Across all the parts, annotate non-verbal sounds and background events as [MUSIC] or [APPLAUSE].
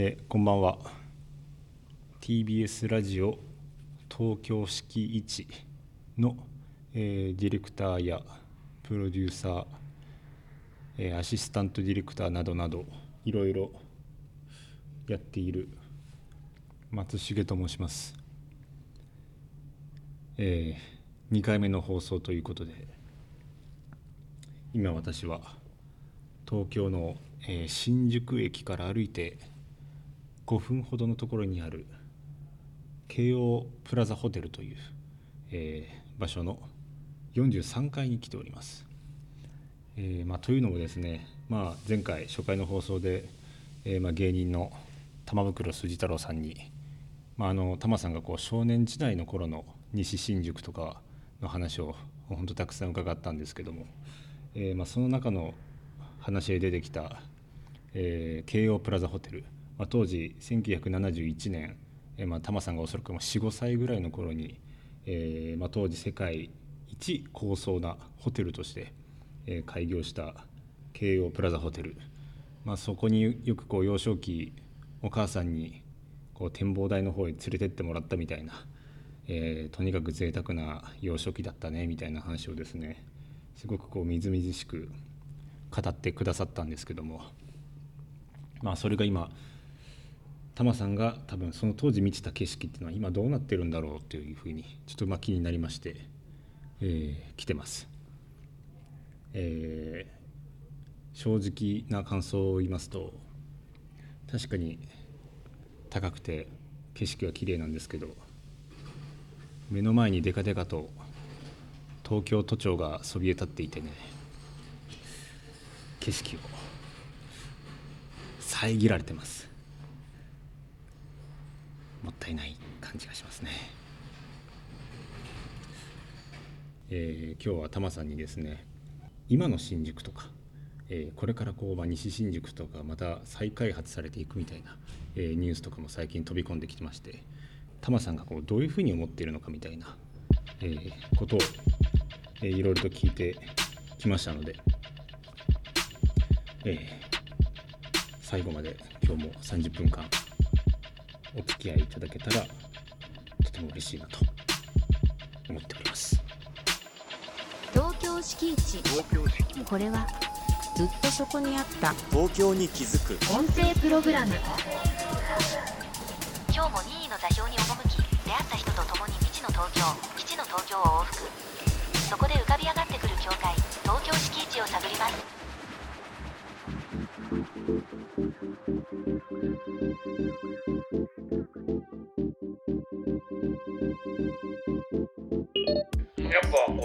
えーこんばんは。TBS ラジオ東京敷一の、えーディレクターやプロデューサー、えーアシスタントディレクターなどなどいろいろやっている松重と申します、え2回目の放送ということで今私は東京の、えー新宿駅から歩いて5分ほどのところにある京王プラザホテルという、えー場所の43階に来ております。えーまあ、というのもですね、まあ、前回初回の放送で、えーまあ、芸人の玉袋筋太郎さんに、まあ、あの玉さんがこう少年時代の頃の西新宿とかの話を本当たくさん伺ったんですけども、えまあ、その中の話で出てきた、えー京王プラザホテル、まあ、当時1971年、えーまあ、玉さんがおそらく45歳ぐらいの頃に、えーまあ、当時世界一高層なホテルとして、えー開業した京王プラザホテル、まあ、そこによくこう幼少期お母さんにこう展望台の方へ連れてってもらったみたいな、えーとにかく贅沢な幼少期だったねみたいな話をですねすごくこうみずみずしく語ってくださったんですけども。まあそれが今タマさんが多分その当時見てた景色っていうのは今どうなってるんだろうというふうにちょっとまあ気になりまして、えー来てます。えー正直な感想を言いますと確かに高くて景色は綺麗なんですけど目の前にデカデカと東京都庁がそびえ立っていてね景色を遮られてますもったいない感じがしますね。えー今日はタマさんにですね今の新宿とか、えーこれからこう、まあ、西新宿とかまた再開発されていくみたいな、えーニュースとかも最近飛び込んできてましてタマさんがこうどういうふうに思っているのかみたいな、えーことを、えーいろいろと聞いてきましたので、えー最後まで今日も30分間お付き合いいただけたらとても嬉しいなと思っております。東京敷地これはずっとそこにあった東京に気づく。音声プログラム。今日も任意の座標に赴き出会った人と共に未知の東京基地の東京を往復。そこで浮かび上がってくる境界東京敷地を探りますやっ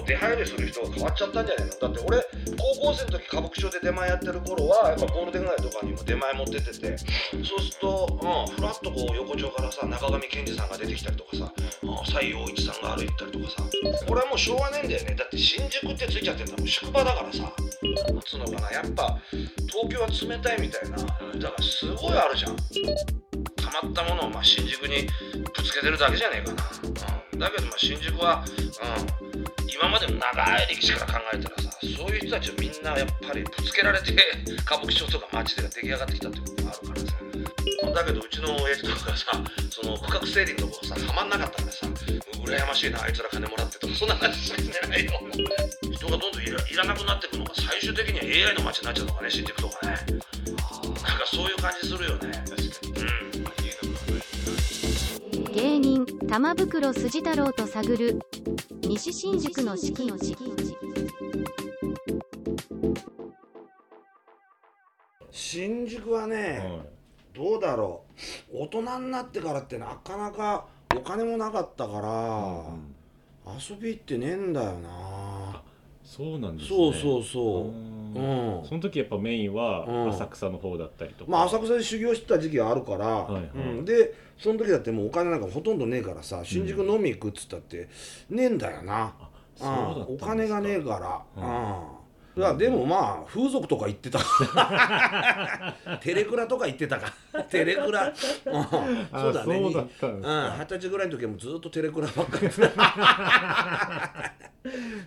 出入りする人が変わっちゃったんじゃないの？だって俺高校生の時歌舞伎町で出前やってる頃はやっぱゴールデン街とかにも出前持ってってて。そうすると、うん、ふらっとこう横丁からさ中上健二さんが出てきたりとかさうん西洋一さんが歩いたりとかさ。これはもうしょうがねえんだよね。だって新宿ってついちゃってんだもん宿場だからさ。なんつうのかな。やっぱ東京は冷たいみたいな。だからすごいあるじゃん。溜まったものをま新宿にぶつけてるだけじゃねえかな、うん、だけどまあ新宿は、うん、今までの長い歴史から考えたらさそういう人たちをみんなやっぱりぶつけられて歌舞伎町とか街で出来上がってきたってことがあるからさ。だけどうちの親父とかがさその区画整理のとこさはまんなかったんでさ羨ましいなあいつら金もらってとかそんな話しかしてないよ。人がどんどんいらなくなってくのが最終的には AI の街になっちゃうのかね新宿とかねなんかそういう感じするよね。芸人玉袋筋太郎と探る西新宿の敷地新宿はね、どうだろう。大人になってからってなかなかお金もなかったから、遊び行ってねえんだよな。そうなんですね。そうそうそううん。うん。その時やっぱメインうん。は浅草の方だったりとか、まあ浅草で修行してた時期があるから、はいはい。うん、でその時だってもうお金なんかほとんどねえからさ新宿飲み行くっつったってねえんだよな、そうんですか。うん。お金がねえから、ううんんいやでもまあ風俗とか行ってた。[LAUGHS] テレクラとか行ってたか。テレクラ、[LAUGHS] うん、そうだね。そうだったんですうん、か二十歳ぐらいの時はもうずっとテレクラばっかり。[LAUGHS]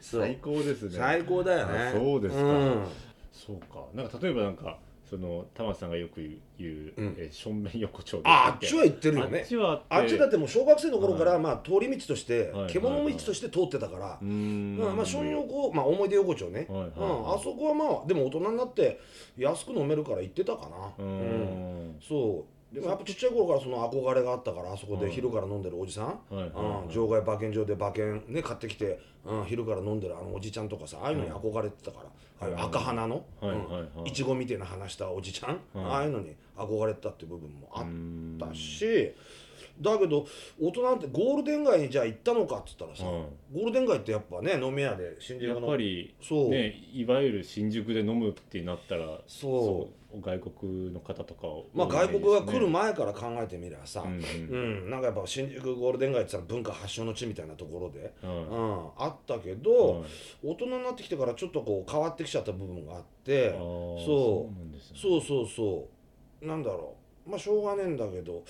最高ですね。最高だよね。あそうですか。ん。そうか。なんか例えばなんかその玉さんがよく言う、うん。えー正面横丁でああっちは行ってるよあっねちはあっちだってもう小学生の頃から、はい。まあ通り道として、はい。獣道として通ってたから、うーん。うんまあ、正面横、まあ、思い出横丁ね、はいはい。うん、あそこはまあでも大人になって安く飲めるから行ってたかな。うん。そうでもやっぱちっちゃい頃からその憧れがあったからあそこではい昼から飲んでるおじさん、うん、場外馬券場で馬券ね買ってきて、うん、昼から飲んでるあのおじちゃんとかさああいうのに憧れてたから、ああいう赤鼻の、はいちごみたいな話したおじちゃん、ああいうのに憧れてたっていう部分もあったし、だけど大人ってゴールデン街にじゃあ行ったのかっつったらさ、はい。ゴールデン街ってやっぱね飲み屋で新宿やのっぱりそう。ねいわゆる新宿で飲むってなったらそうう外国の方とかをまあ外国が来る前前から考えてみればさ、うんううん。ん。なんかやっぱ新宿ゴールデン街って言ったら文化発祥の地みたいなところで、うはん、あったけいど、はい大人になってきてからちょっとこう変わってきちゃった部分があってそう。ね。そうそうそう。なんだろう。まあしょうがねえんだけど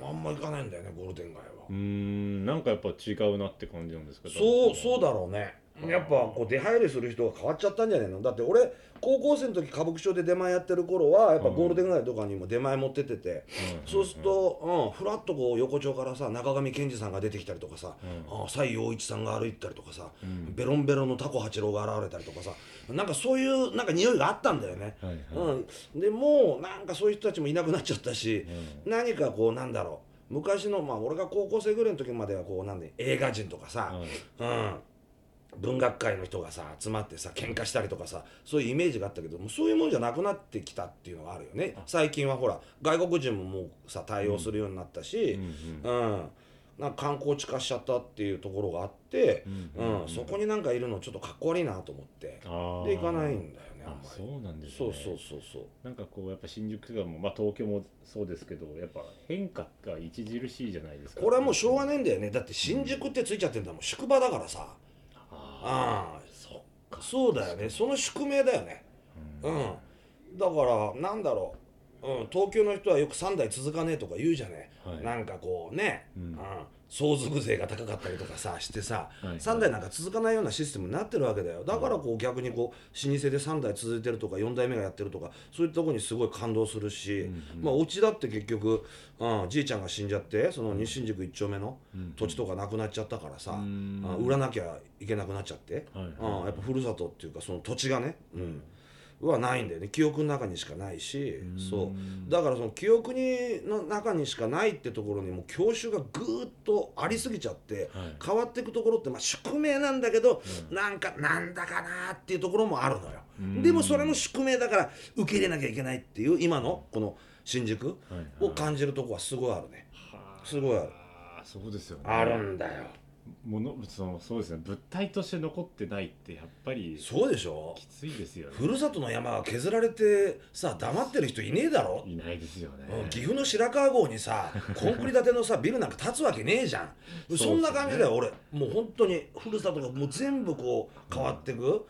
まああんま行かないんだよねゴールデン街は。うーん。なんかやっぱ違うなって感じなんですか？そうそうだろうね。うんやっぱこう出入りする人が変わっちゃったんじゃねえの？だって俺高校生の時歌舞伎町で出前やってる頃はやっぱゴールデン街とかにも出前持ってってて、そうすると、うん、ふらっとこう横丁からさ中上健二さんが出てきたりとかさ、あ西洋一さんが歩いてたりとかさ、ん。ベロンベロンのタコ八郎が現れたりとかさなんかそういうなんか匂いがあったんだよね。うん、でもうなんかそういう人たちもいなくなっちゃったし、何かこうなんだろう。昔のまあ俺が高校生ぐらいの時まではこうなんで映画人とかさ、うん、文学界の人がさ集まってさ喧嘩したりとかさそういうイメージがあったけどもうそういうもんじゃなくなってきたっていうのがあるよね。最近はほら外国人ももうさ対応するようになったし、うん。なんか観光地化しちゃったっていうところがあって、うんそこになんかいるのちょっとかっこ悪いなと思って。で行かないんだよねあんあまり。そうなんですね。そうそうそうそう。なんかこうやっぱ新宿とかもまあ東京もそうですけどやっぱ変化が著しいじゃないですか。これはもうしょうがないんだよね。だって新宿ってついちゃってんだもん。宿場だからさあああそっかそうだよね。その宿命だよね。うん、だからなんだろう、うん、東京の人はよく3代続かねえとか言うじゃねえ、はい。なんかこうね、ううんん相続税が高かったりとかさしてさ、いはい。3代なんか続かないようなシステムになってるわけだよ。だからこう逆にこう老舗で3代続いてるとか4代目がやってるとかそういったところにすごい感動するし、まあお家だって結局、うん、じいちゃんが死んじゃってその西新宿1丁目の土地とかなくなっちゃったからさ、売らなきゃいけなくなっちゃって、はいうん、やっぱふるさとっていうかその土地がね、うん、はないんだよね。記憶の中にしかないし。そう。だからその記憶にの中にしかないってところにもう郷愁がぐーっとありすぎちゃって、はい。変わっていくところってまあ宿命なんだけど、なんかなんだかなっていうところもあるのよ、でもそれも宿命だから受け入れなきゃいけないっていう今のこの新宿はいはい。を感じるとこはすごいあるね、すごいある。そうですよね。あるんだよものそのそうですね物体として残ってないってやっぱりそうでしょ？きついですよね。ふるさとの山が削られてさ黙ってる人いねえだろ、いないですよね。うん岐阜の白川郷にさコンクリ建てのさビルなんか建つわけねえじゃん。うそんな感じだよ俺。もう本当にふるさとがもう全部こう変わってく、はい。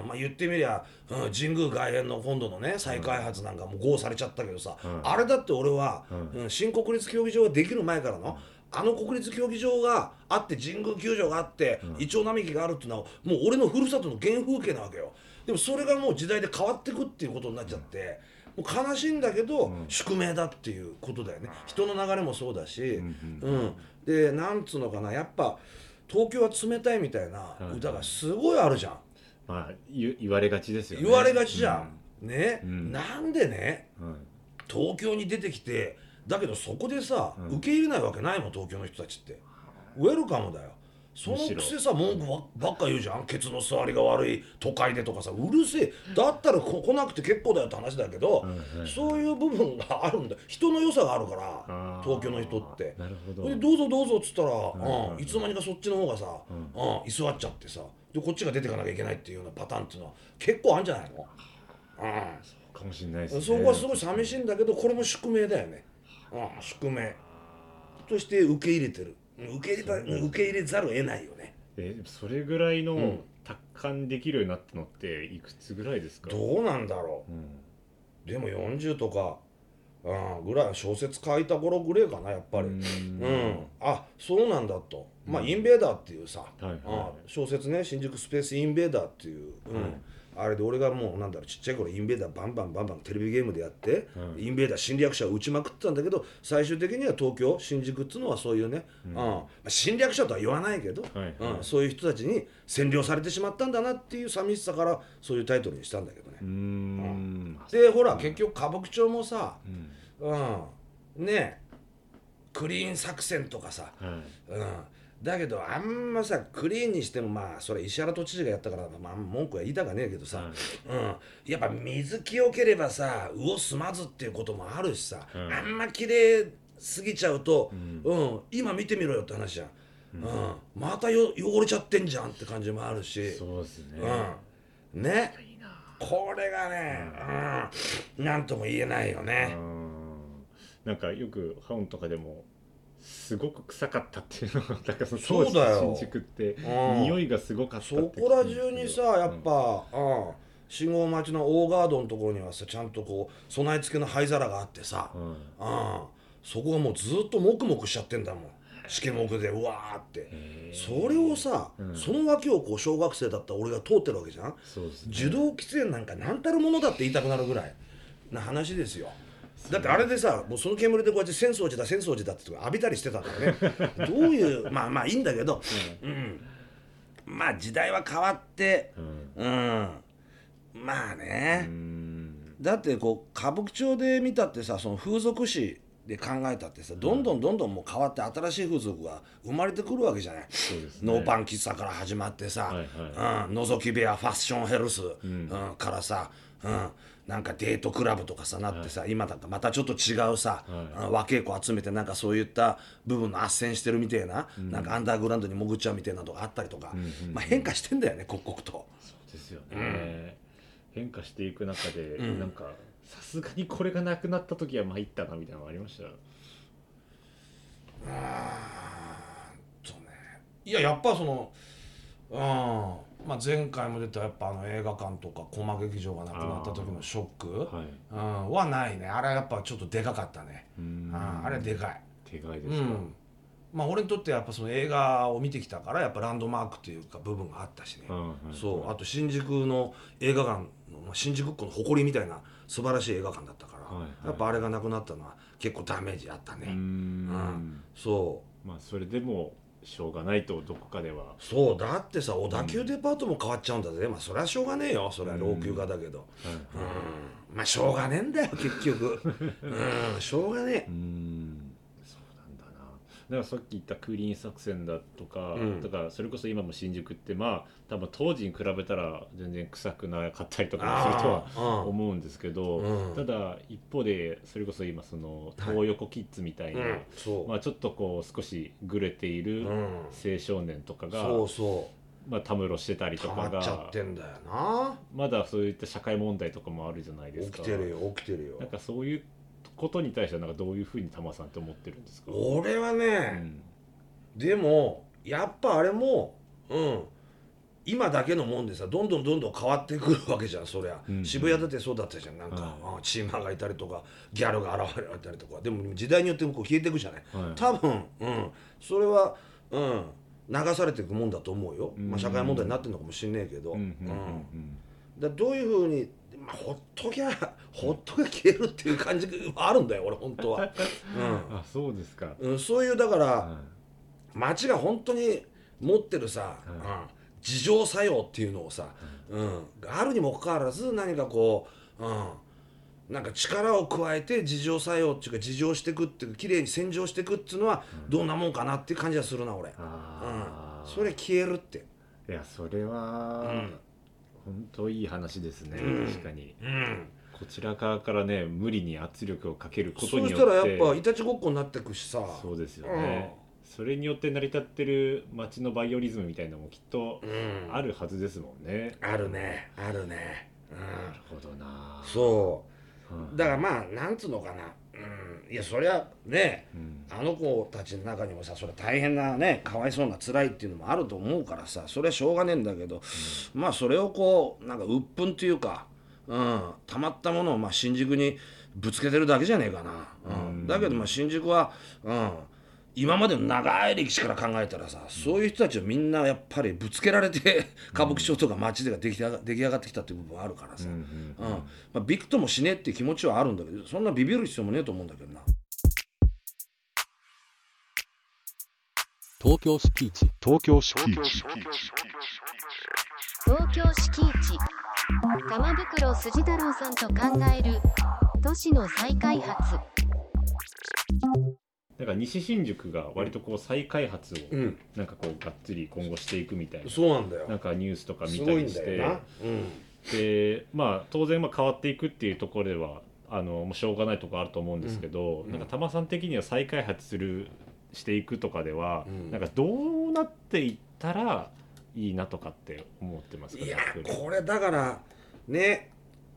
うん。まあ、言ってみりゃ、うん、神宮外苑の今度のね再開発なんかもう合されちゃったけどさ、うん。あれだって俺は、ううん新国立競技場ができる前からの、あの国立競技場があって神宮球場があって、イチョウ並木があるっていうのはもう俺のふるさとの原風景なわけよ。でもそれがもう時代で変わってくっていうことになっちゃって、もう悲しいんだけど、宿命だっていうことだよね。人の流れもそうだし、うんでなんつうのかなやっぱ東京は冷たいみたいな歌がすごいあるじゃん、まあ言言われがちですよね。言われがちじゃん、ね、ん。なんでね東京に出てきてだけどそこでさ、受け入れないわけないもん東京の人たちって。ウェルカムだよ。そのくせさ文句ばばっか言うじゃん。ケツの座りが悪い都会でとかさ。うるせえ。だったらこ来なくて結構だよって話だけど、そういう部分があるんだ人の良さがあるから東京の人って。なるほど。でどうぞどうぞっつったら、んうんいつの間にかそっちの方がさ、うん。居座っちゃってさでこっちが出てかなきゃいけないっていうようなパターンっていうのは結構あるんじゃないの、うん。かもしれないですね。そこはすごい寂しいんだけどこれも宿命だよね、うん、宿命。として受け入れてる。うん受け入れた受け入れざるを得ないよね。えそれぐらいのん。達観できるようになったのっていくつぐらいですか？どうなんだろう。ん。うでも40とか、うん、ぐらい小説書いた頃ぐらいかなやっぱり。うん。あそうなんだと。まあ、インベーダーっていうさ、はいはいうん小説ね新宿スペースインベーダーっていう、うんあれで俺がもうなんだろうちっちゃい頃インベーダーバンバンバンバンテレビゲームでやって、うん。インベーダー侵略者を撃ちまくってたんだけど最終的には東京新宿っつうのはそういうね、うん。まあ、侵略者とは言わないけど、はいはいうん、そういう人たちに占領されてしまったんだなっていう寂しさからそういうタイトルにしたんだけどね。うーん。でほら結局歌舞伎町もさ、うん。うん、ねクリーン作戦とかさ、はい。うん、だけどあんまさクリーンにしてもまあそれ石原都知事がやったから、まあ、文句は言いたかねえけどさ、うん、やっぱ水清ければさ魚住まずっていうこともあるしさ、うん。あんま綺麗すぎちゃうと、ん。うん。今見てみろよって話じゃん、うん。またよ汚れちゃってんじゃんって感じもあるし。そうですね。うん、ね。これがね、うん、なんとも言えないよね。うん。なんかよく本とかでもすごく臭かったっていうのがなんかその当時そうだよ。の新宿ってうん。匂いがすごかったってそこら中にさやっぱ、うん。信号待ちの大ガードのところにはさちゃんとこう備え付けの灰皿があってさ、うん。うん。そこがもうずっとモクモクしちゃってんだもん。しけもくでうわーって。それをさ、うん。その脇をこう小学生だった俺が通ってるわけじゃん。ね。受動喫煙なんか何たるものだって言いたくなるぐらいな話ですよだってあれでさもうその煙でこうやって浅草寺だ浅草寺だって浴びたりしてたからね。[LAUGHS] どういうまあまあいいんだけど、うん、まあ時代は変わってうん。うん。まあうね、ん。だってこう歌舞伎町で見たってさその風俗誌で考えたってさどんどんどんどんもう変わって新しい風俗が生まれてくるわけじゃない、ね。ノーパン喫茶から始まってさ、はいうん、覗き部屋ファッションヘルス、うん。からさ、うん、なんかデートクラブとかさなってさ、今だとまたちょっと違うさ、はい。うん若い子集めてなんかそういった部分の斡旋してるみたいな、なんかアンダーグラウンドに潜っちゃうみたいなのとかあったりとか、まあ、変化してんだよね刻々と。そうですよね、変化していく中で、なんかさすがにこれがなくなった時は参ったなみたいなのがありました？そうね。いややっぱそのうんまあ前回も出たやっぱあの映画館とかコマ劇場がなくなった時のショックはい。うん、はないね。あれはやっぱちょっとでかかったね。うん。ああれはでかい。手外ですか、うん。まあ俺にとってやっぱその映画を見てきたからやっぱランドマークっていうか部分があったしね、うんはい。そう。あと新宿の映画館の、まあ、新宿っ子の誇りみたいな素晴らしい映画館だったから、はいはい。やっぱあれがなくなったのは結構ダメージあったね、うん。そう。まあそれでもしょうがないとどこかでは。そうだってさ小田急デパートも変わっちゃうんだぜ、まあそれはしょうがねえよ。それは老朽化だけど、はいうん。まあしょうがねえんだよ結局。[LAUGHS] うん。しょうがねうーんそうなんだからさっき言ったクリーン作戦だとか、うん。だからそれこそ今も新宿ってまあ多分当時に比べたら全然臭くなかったりとかもするとは思うんですけど、うん。ただ一方でそれこそ今その東横キッズみたいな、え、うん、まあちょっとこう少しぐれているうん。青少年とかが、そうそまあたむろしてたりうとか溜まっちゃっがてんだよな。まだそういった社会問題とかもあるじゃないですか。起きてるよ起きてるよ。なんかそういうことに対してはなんかどういうふうに玉さんって思ってるんですか？俺はうね、ん。でもやっぱあれもうん。今だけのもんでさどんどんどんどん変わってくるわけじゃんそりゃ、うん渋谷だってそうだったじゃん。なんか、はうんチーマーがいたりとかギャルが現れたりとか。でも時代によってこう消えていくじゃない、はい。多分、うん、それは、うん、流されていくもんだと思うよ、まあ、社会問題になってるのかもしんねえけど、うんうんうん。うん。だどういうふうに、まあ、ほっときゃほっときゃ消えるっていう感じがあるんだよ俺本当は、[LAUGHS] あそうですか。うんうん、そういうだから、は街が本当に持ってるさ、うん、自浄作用っていうのをさ、うん。があるにもかかわらず何かこう、うん、なんか力を加えて自浄作用っていうか自浄していくっていうか綺麗に洗浄していくっていうのはどんなもんかなっていう感じがするな俺、うん。それ消えるって、いやそれは、うん本当いい話ですね、うん。確かに。うん、こちら側からね無理に圧力をかけることそうによってしたらやっぱいたちごっこになってくしさ。そうですよね、それによって成り立ってる街のバイオリズムみたいなのもきっとうん、あるはずですもんね、あるねあるね、うなるほどな、ん、そう。うんだからまあなんつうのかな、うん、いやそりゃねうん。あの子たちの中にもさそれ大変なねかわいそうな辛いっていうのもあると思うからさそれはしょうがねえんだけど、まあそれをこうなんか鬱憤っていうか、うん、たまったものをまあ新宿にぶつけてるだけじゃねえかな、うん。うん。だけどまあ新宿は、うん、今までの長い歴史から考えたらさ、そういう人たちをみんなやっぱりぶつけられて [LAUGHS] 歌舞伎町とか街でが出来上が出来上がってきたっていう部分はあるからさ、うんまあ、びくともしねえって気持ちはあるんだけどそんなビビる必要もねえと思うんだけどな。東京スピーチ。東京スピーチ。東京敷地玉袋筋太郎さんと考える都市の再開発なんか西新宿が割とこう再開発をうん、なんかこうがっつり今後していくみたいなそうなんだよ。なんかニュースとか見すごいたりして。んだよ。な。うん。でまあ当然まあ変わっていくっていうところではあのもうしょうがないところあると思うんですけど、うん。なんか玉さん的には再開発するしていくとかでは、うん。なんかどうなっていったらいいなとかって思ってますか？いやこれだからね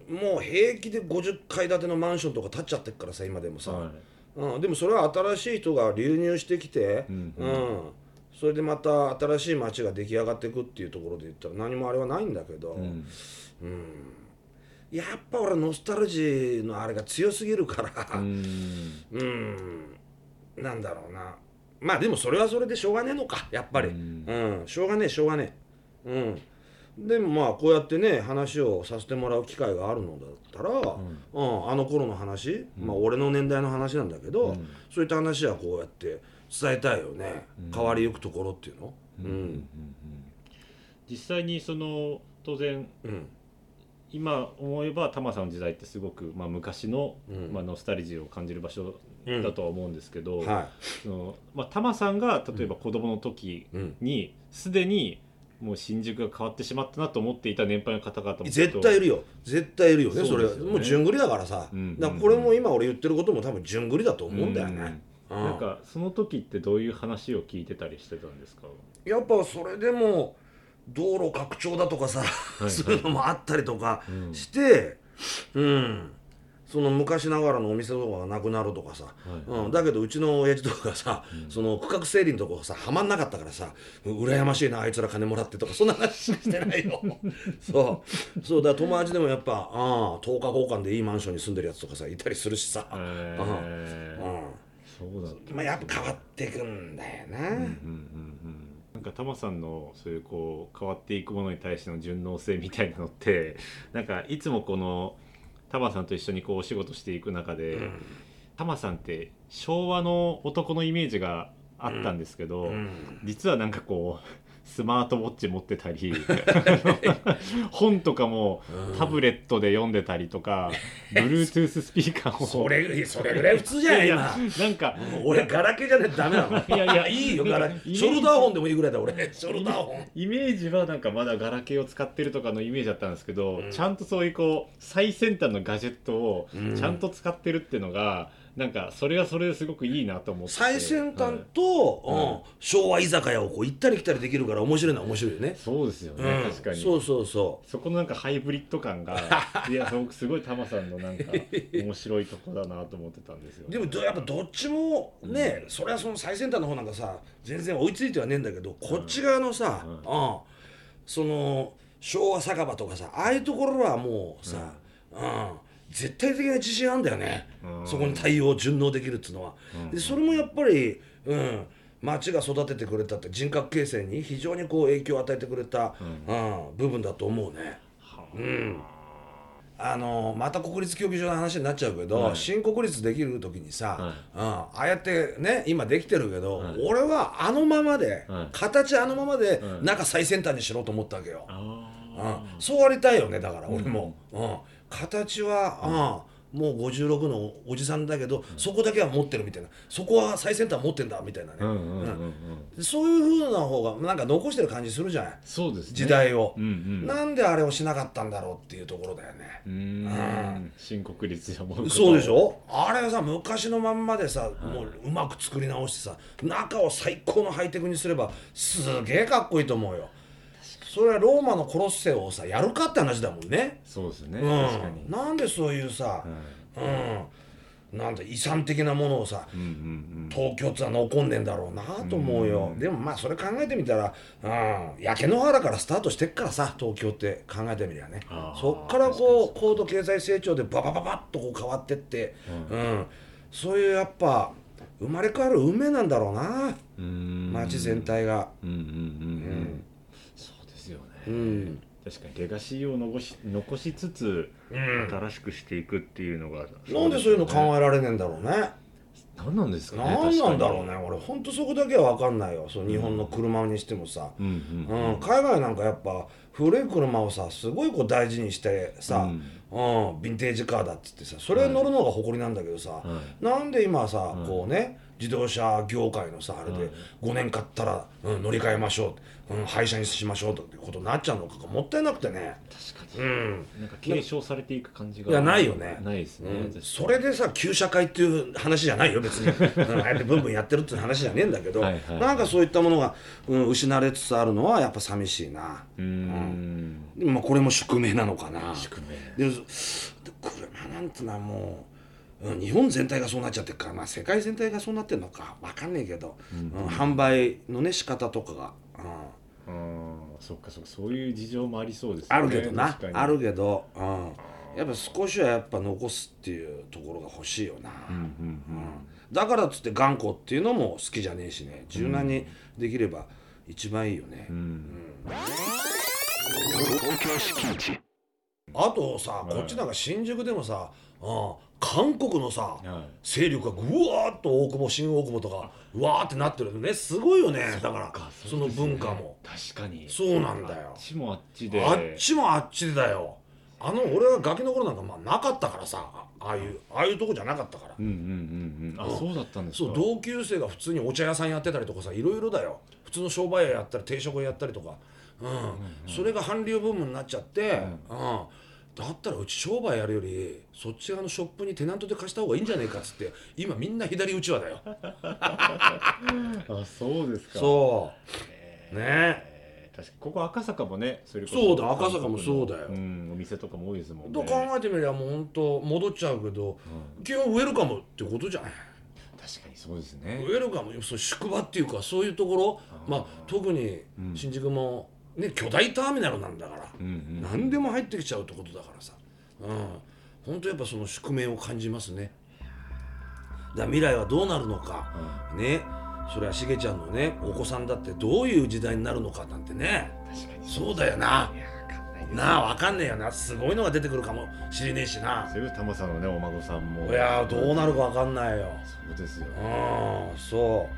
もう平気で50階建てのマンションとか建っちゃってっからさ今でもさ、はいうん、でもそれは新しい人が流入してきて、うんうん。それでまた新しい街が出来上がっていくっていうところで言ったら何もあれはないんだけど、うん。うん。やっぱ俺ノスタルジーのあれが強すぎるからうん。うん。なんだろうな。まあでもそれはそれでしょうがねえのかやっぱり、ううんん。しょうがねえしょうがねえ。うんでもまあこうやってね話をさせてもらう機会があるのだったら、うん。あの頃の話、まあ俺の年代の話なんだけど、うん。そういった話はこうやって伝えたいよね、うん。変わりゆくところっていうの？うん。うん。うん。うん実際にその当然うん。今思えばタマさんの時代ってすごく、まあ、昔の、うん。まあ、ノスタルジーを感じる場所だとは思うんですけど、はそのまあ、タマさんが例えば子供の時い、うん、にすでにもう新宿が変わってしまったなと思っていた年配の方々も絶対いるよ。絶対いるよねそれもう順繰りだからさ、うんだからこれも今俺言ってることも多分順繰りだと思うんだよね、うんなんかその時ってどういう話を聞いてたりしてたんですか？やっぱそれでも道路拡張だとかさ、い。そういうのもあったりとかうん。してうん、その昔ながらのお店とかがなくなるとかさ、はい。うん、だけどうちの親父とかがさ、その区画整理のとこさはまんなかったからさ羨ましいなあいつら金もらってとかそんな話してないよ。[LAUGHS] そう。そう。だから友達でもやっぱああ10日交換でいいマンションに住んでるやつとかさいたりするしさ、うん。そうだまあ、やっぱ変わってくんだよな、うんうんうんうん。なんかタマさんのそういうこう変わっていくものに対しての順応性みたいなのってなんかいつもこのタマさんと一緒にこうお仕事していく中で、タマさんって昭和の男のイメージがあったんですけど、うん。実はなんかこうスマートウォッチ持ってたり [LAUGHS] 本とかもタブレットで読んでたりとか、[LAUGHS] Bluetooth スピーカーをそれそれぐらい普通じゃないいや今。なんか俺ガラケーじゃねえダメなの。いやいやいいよガラショルダーホンでもいいぐらいだ俺。ショルダーホン。イメージはなんかまだガラケーを使ってるとかのイメージだったんですけど、うん。ちゃんとそういうこう最先端のガジェットをうんちゃんと使ってるっていうのが、なんかそれはそれですごくいいなと思って最先端はいと、はい。うん。昭和居酒屋をこう行ったり来たりできるから面白いのは面白いよね、そうですよね、うん。確かに。そうそうそそこのなんかハイブリッド感がいや僕すごいタマさんのなんか面白いとこだなと思ってたんですよ、うでもどやっぱどっちもね、それはその最先端の方なんかさ全然追いついてはねえんだけどこっち側のさ、うん。うん。その昭和酒場とかさああいうところはもうさ、うん絶対的な自信あるんだよね、うん。そこに対応順応できるっていうのは、うん。でそれもやっぱり、うん、町が育ててくれたって人格形成に非常にこう影響を与えてくれた、うん。部分だと思うね。はうん。あのまた国立競技場の話になっちゃうけど、はい。新国立できる時にさ、はい。うん、ああやってね今できてるけど、はい。俺はあのままで、はい。形あのままで、はい中最先端にしろと思ったわけよ。あうん、そうありたいよねだから俺も、うん形は、うん、もう56のおじさんだけど、そこだけは持ってるみたいな。そこは最先端持ってんだみたいなね、ーうんうんうんうん。うん。そういう風な方がなんか残してる感じするじゃない？そうですね。時代を、うんうん。なんであれをしなかったんだろうっていうところだよね。うーん。新国立じゃもうそうでしょ？あれはさ昔のまんまでさ、もううまく作り直してさ中を最高のハイテクにすればすげえかっこいいと思うよそれはローマのコロッセオをさやるかって話だもんね、そうですね、うん、確かに、なんでそういうさ、うん、なんだ遺産的なものをさうんうんうん。東京ってのは残んねえんだろうなと思うよ、でもまあそれ考えてみたら、うん、焼け野原からスタートしてっからさ東京って考えてみりゃね。そっからこう高度経済成長でババババッとこう変わってって、うん。そういうやっぱ生まれ変わる運命なんだろうな。街全体が。うんうんうん。うん、うん。確かにレガシーを残し残しつつうん。新しくしていくっていうのが、なんでそういうの考えられねえんだろうね。何なんですかねなんなんだろうね俺ほんとそこだけは分かんないよ。そう日本の車にしてもさ、にうんうん。うん、海外なんかやっぱ古い車をさすごいこう大事にしてさ、うん。ヴィンテージカーだっつってさそれ乗るのが誇りなんだけどさ、はなんで今さ、うんこうね自動車業界のさあれではい5年買ったら、うん、乗り換えましょう、うん、廃車にしましょうってことになっちゃうのかがもったいなくてね。確かに、うん。なんか継承されていく感じが。いやないよね。ないですね、うん。それでさ旧社会っていう話じゃないよ別に、[LAUGHS] うん、ああやってブンブンやってるっていう話じゃねえんだけどはいはいなんかそういったものが、うん、失われつつあるのはやっぱ寂しいな。うーん。まあこれも宿命なのかな。宿命。でで車なんてのはもう、うん、日本全体がそうなっちゃってるからまあ世界全体がそうなってるのかわかんねえけど、うん。販売のね仕方とかが、うん、そっかそっかそういう事情もありそうですね。あるけどなあるけど、うん、やっぱ少しはやっぱ残すっていうところが欲しいよな、うんうんうん。だからっつって頑固っていうのも好きじゃねえしね。柔軟にできれば一番いいよね、うん。うん。あとさはい。こっちなんか新宿でもさ、うん、韓国のさはい。勢力がぐわーっと大久保新大久保とかうわーってなってるのね。すごいよね。だからかその文化も。確かに。そうなんだよ。あっちもあっちで。あっちもあっちでだよ。あの俺がガキの頃なんかまあなかったからさあああいうああいうとこじゃなかったから。うんうんうんうん。あうん。そうだったんですか？そう同級生が普通にお茶屋さんやってたりとかさいろいろだよ。普通の商売屋やったり定食屋やったりとか、うん。それが韓流ブームになっちゃって、うんだったらうち商売やるよりそっち側のショップにテナントで貸した方がいいんじゃねえかっつって今みんな左うちわだよ。[LAUGHS] あそうですか。そう。ね。えー確かに。ここ赤坂もねそれこそうだ赤坂もそうだよ。んお店とかも多いですもんね。と考えてみりゃもうほんと戻っちゃうけど基本ウェルカムってことじゃない。確かにそうですね。ウェルカムそう宿場っていうかそういうところ。まあ特にうん。新宿も、ね、巨大ターミナルなんだから、うんうん何でも入ってきちゃうってことだからさ。うん。本当やっぱその宿命を感じますね。だ未来はどうなるのか。ね。それはしげちゃんのねお子さんだってどういう時代になるのかなんてね。確かに。そうだよな。なあわかんねえよな。すごいのが出てくるかもしれねえしな。それタマさんのねお孫さんも。いやーどうなるかわかんないよ。そうですよ。うんそ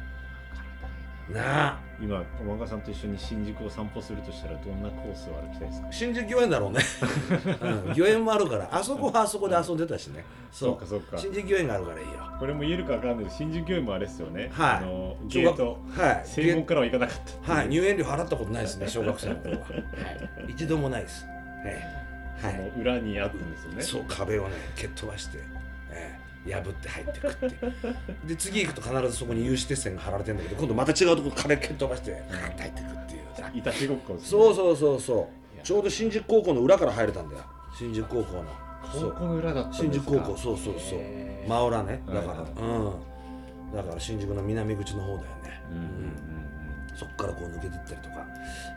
う。なあ今お孫さんと一緒に新宿を散歩するとしたらどんなコースを歩きたいですか？新宿御苑だろうね、[LAUGHS] うん、御苑もあるからあそこはあそこで遊んでたしね。そう。かそうか。新宿御苑があるからいいよ。これも言えるかわかんない。けど新宿御苑もあれですよね。はい。あのゲート。はい。正門からは行かなかった。はい。入園料払ったことないですね小学生の頃は、[LAUGHS] はい、一度もないです。はい、はい、その裏にあったんですよね。そう壁をね蹴っ飛ばして、ええ破って入ってくってで次行くと必ずそこに有刺鉄線が張られてるんだけど今度また違うところ壁蹴っ飛ばしてガーッて入ってくっていう。さいたちごっこですね。そうそうそうそう。ちょうど新宿高校の裏から入れたんだよ。新宿高校の。高校の裏だった新宿高校そうそうそう。真裏ね。だから、うん。だから新宿の南口の方だよね、うんうんうんそっからこう抜けてったりとか。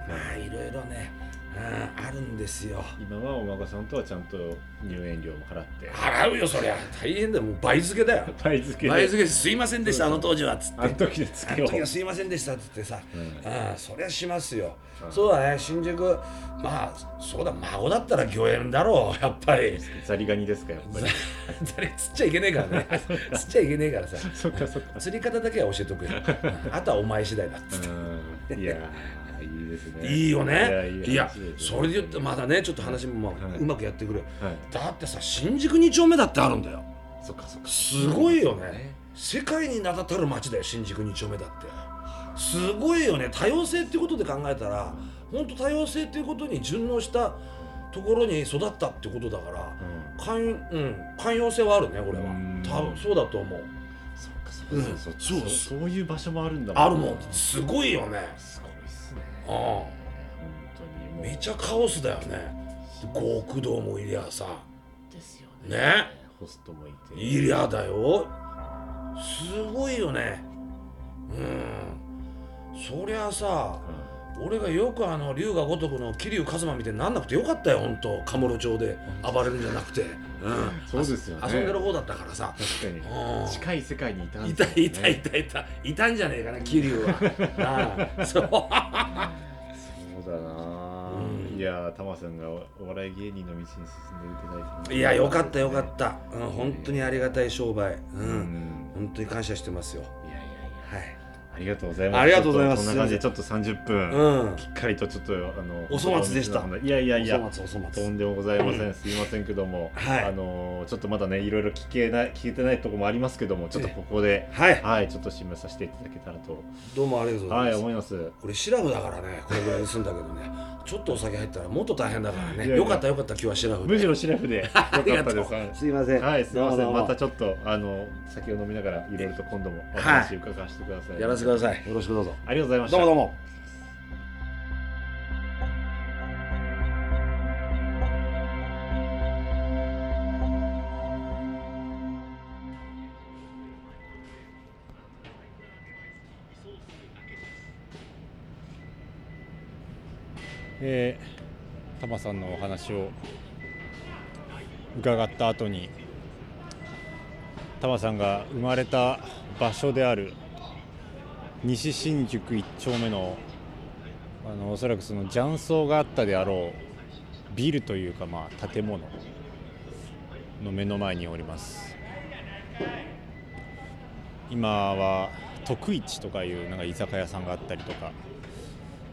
まあいろいろね、うん、あるんですよ。今はお孫さんとはちゃんと入園料も払って。払うよそりゃ。大変だよ。もう倍付けだよ。[LAUGHS] 倍付け。で倍付け。すいませんでした。あの当時は。っつって。あの時であ付けを。の時はすいませんでした。っつってさ、うん。ああそりゃしますよ、うん。そうだね新宿。まあそうだ孫だったら御苑だろうやっぱり。ザリガニですかやっぱり。[LAUGHS] 誰釣っちゃいけねえからね。[LAUGHS] 釣っちゃいけねえからさ。そっかそっか。釣り方だけは教えとくよ。うんあとはお前次第だっつって。うん。いやーいいですね。いいよね。いやそれで言ってまだねちょっと話もまあはい。うまくやってくれ、はい。だってさ新宿2丁目だってあるんだよ。そっかそっか。すごいよね。世界に名だたる街だよ新宿2丁目だって。すごいよね。多様性っていうことで考えたら本当多様性っていうことに順応したところに育ったってことだからうん。寛,、うん、寛容性はあるね俺は。うん。多分そうだと思う。そっかそうん。っかそうそうそういう場所もあるんだあるもん。すごいよね。す本当にめちゃカオスだよね。極道もいりゃさですよね。ね。ホストもいて。いりゃだよ。すごいよね。うん。そりゃさ俺がよくあの龍が如くの桐生一馬みたいになんなくてよかったよ本当カムロ町で暴れるんじゃなくて、うん、そうですよね。遊んでる方だったからさ。確 [LAUGHS] かうん。に近い世界にいたんね。たいたいたいた。いたんじゃねえかな桐生は。ああそう。そうだな、うん。いやタマさんがおお笑い芸人の道に進んでいただいていやよかったよかった、うん、本当にありがたい商売、うん。うん。本当に感謝してますよ。いやいやいや。はい。ありがとうございます。ありがとうございます。こんな感じでちょっと30分、うん。きっかりとちょっとあのお粗末でした。いやいやいやお粗末お粗末。とんでもございません、すいませんけども、はい。あのちょっとまだねいろいろ聞けない聞けてないところもありますけどもちょっとここではい。はいちょっと締めさせていただけたらと。どうもありがとうござはいいます、思います。これシラフだからねこれぐらいにすんだけどね。[LAUGHS] ちょっとお酒入ったらもっと大変だからね。よかったよかった今日はシラフで。むしろシラフで。す。はい。すいません。はい、すみません。またちょっとあの酒を飲みながらいろいろと今度もお話伺わせてください。やらせてください。よろしくどうぞ。ありがとうございました。どうもどうも。えー、タマさんのお話を伺った後にタマさんが生まれた場所である西新宿1丁目のあのおそらくその雀荘があったであろうビルというかまあ建物の目の前におります。今は徳市とかいうなんか居酒屋さんがあったりとか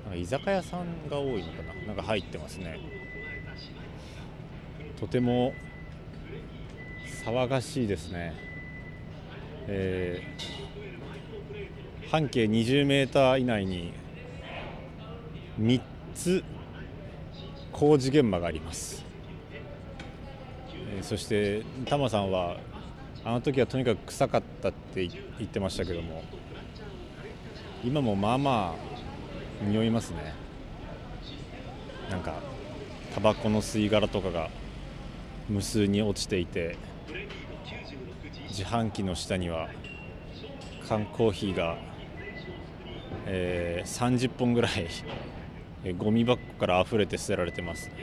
なんか居酒屋さんが多いのかな？なんか入ってますね。とても騒がしいですね。えー半径20メーター以内に3つ工事現場があります、えーそしてタマさんはあの時はとにかく臭かったって言ってましたけども今もまあまあ匂いますね。なんかタバコの吸い殻とかが無数に落ちていて自販機の下には缶コーヒーが、えー30本ぐらいえーゴミ箱から溢れて捨てられてますちょっ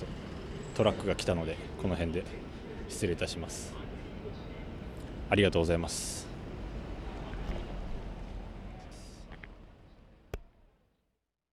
とトラックが来たのでこの辺で失礼いたします。ありがとうございます。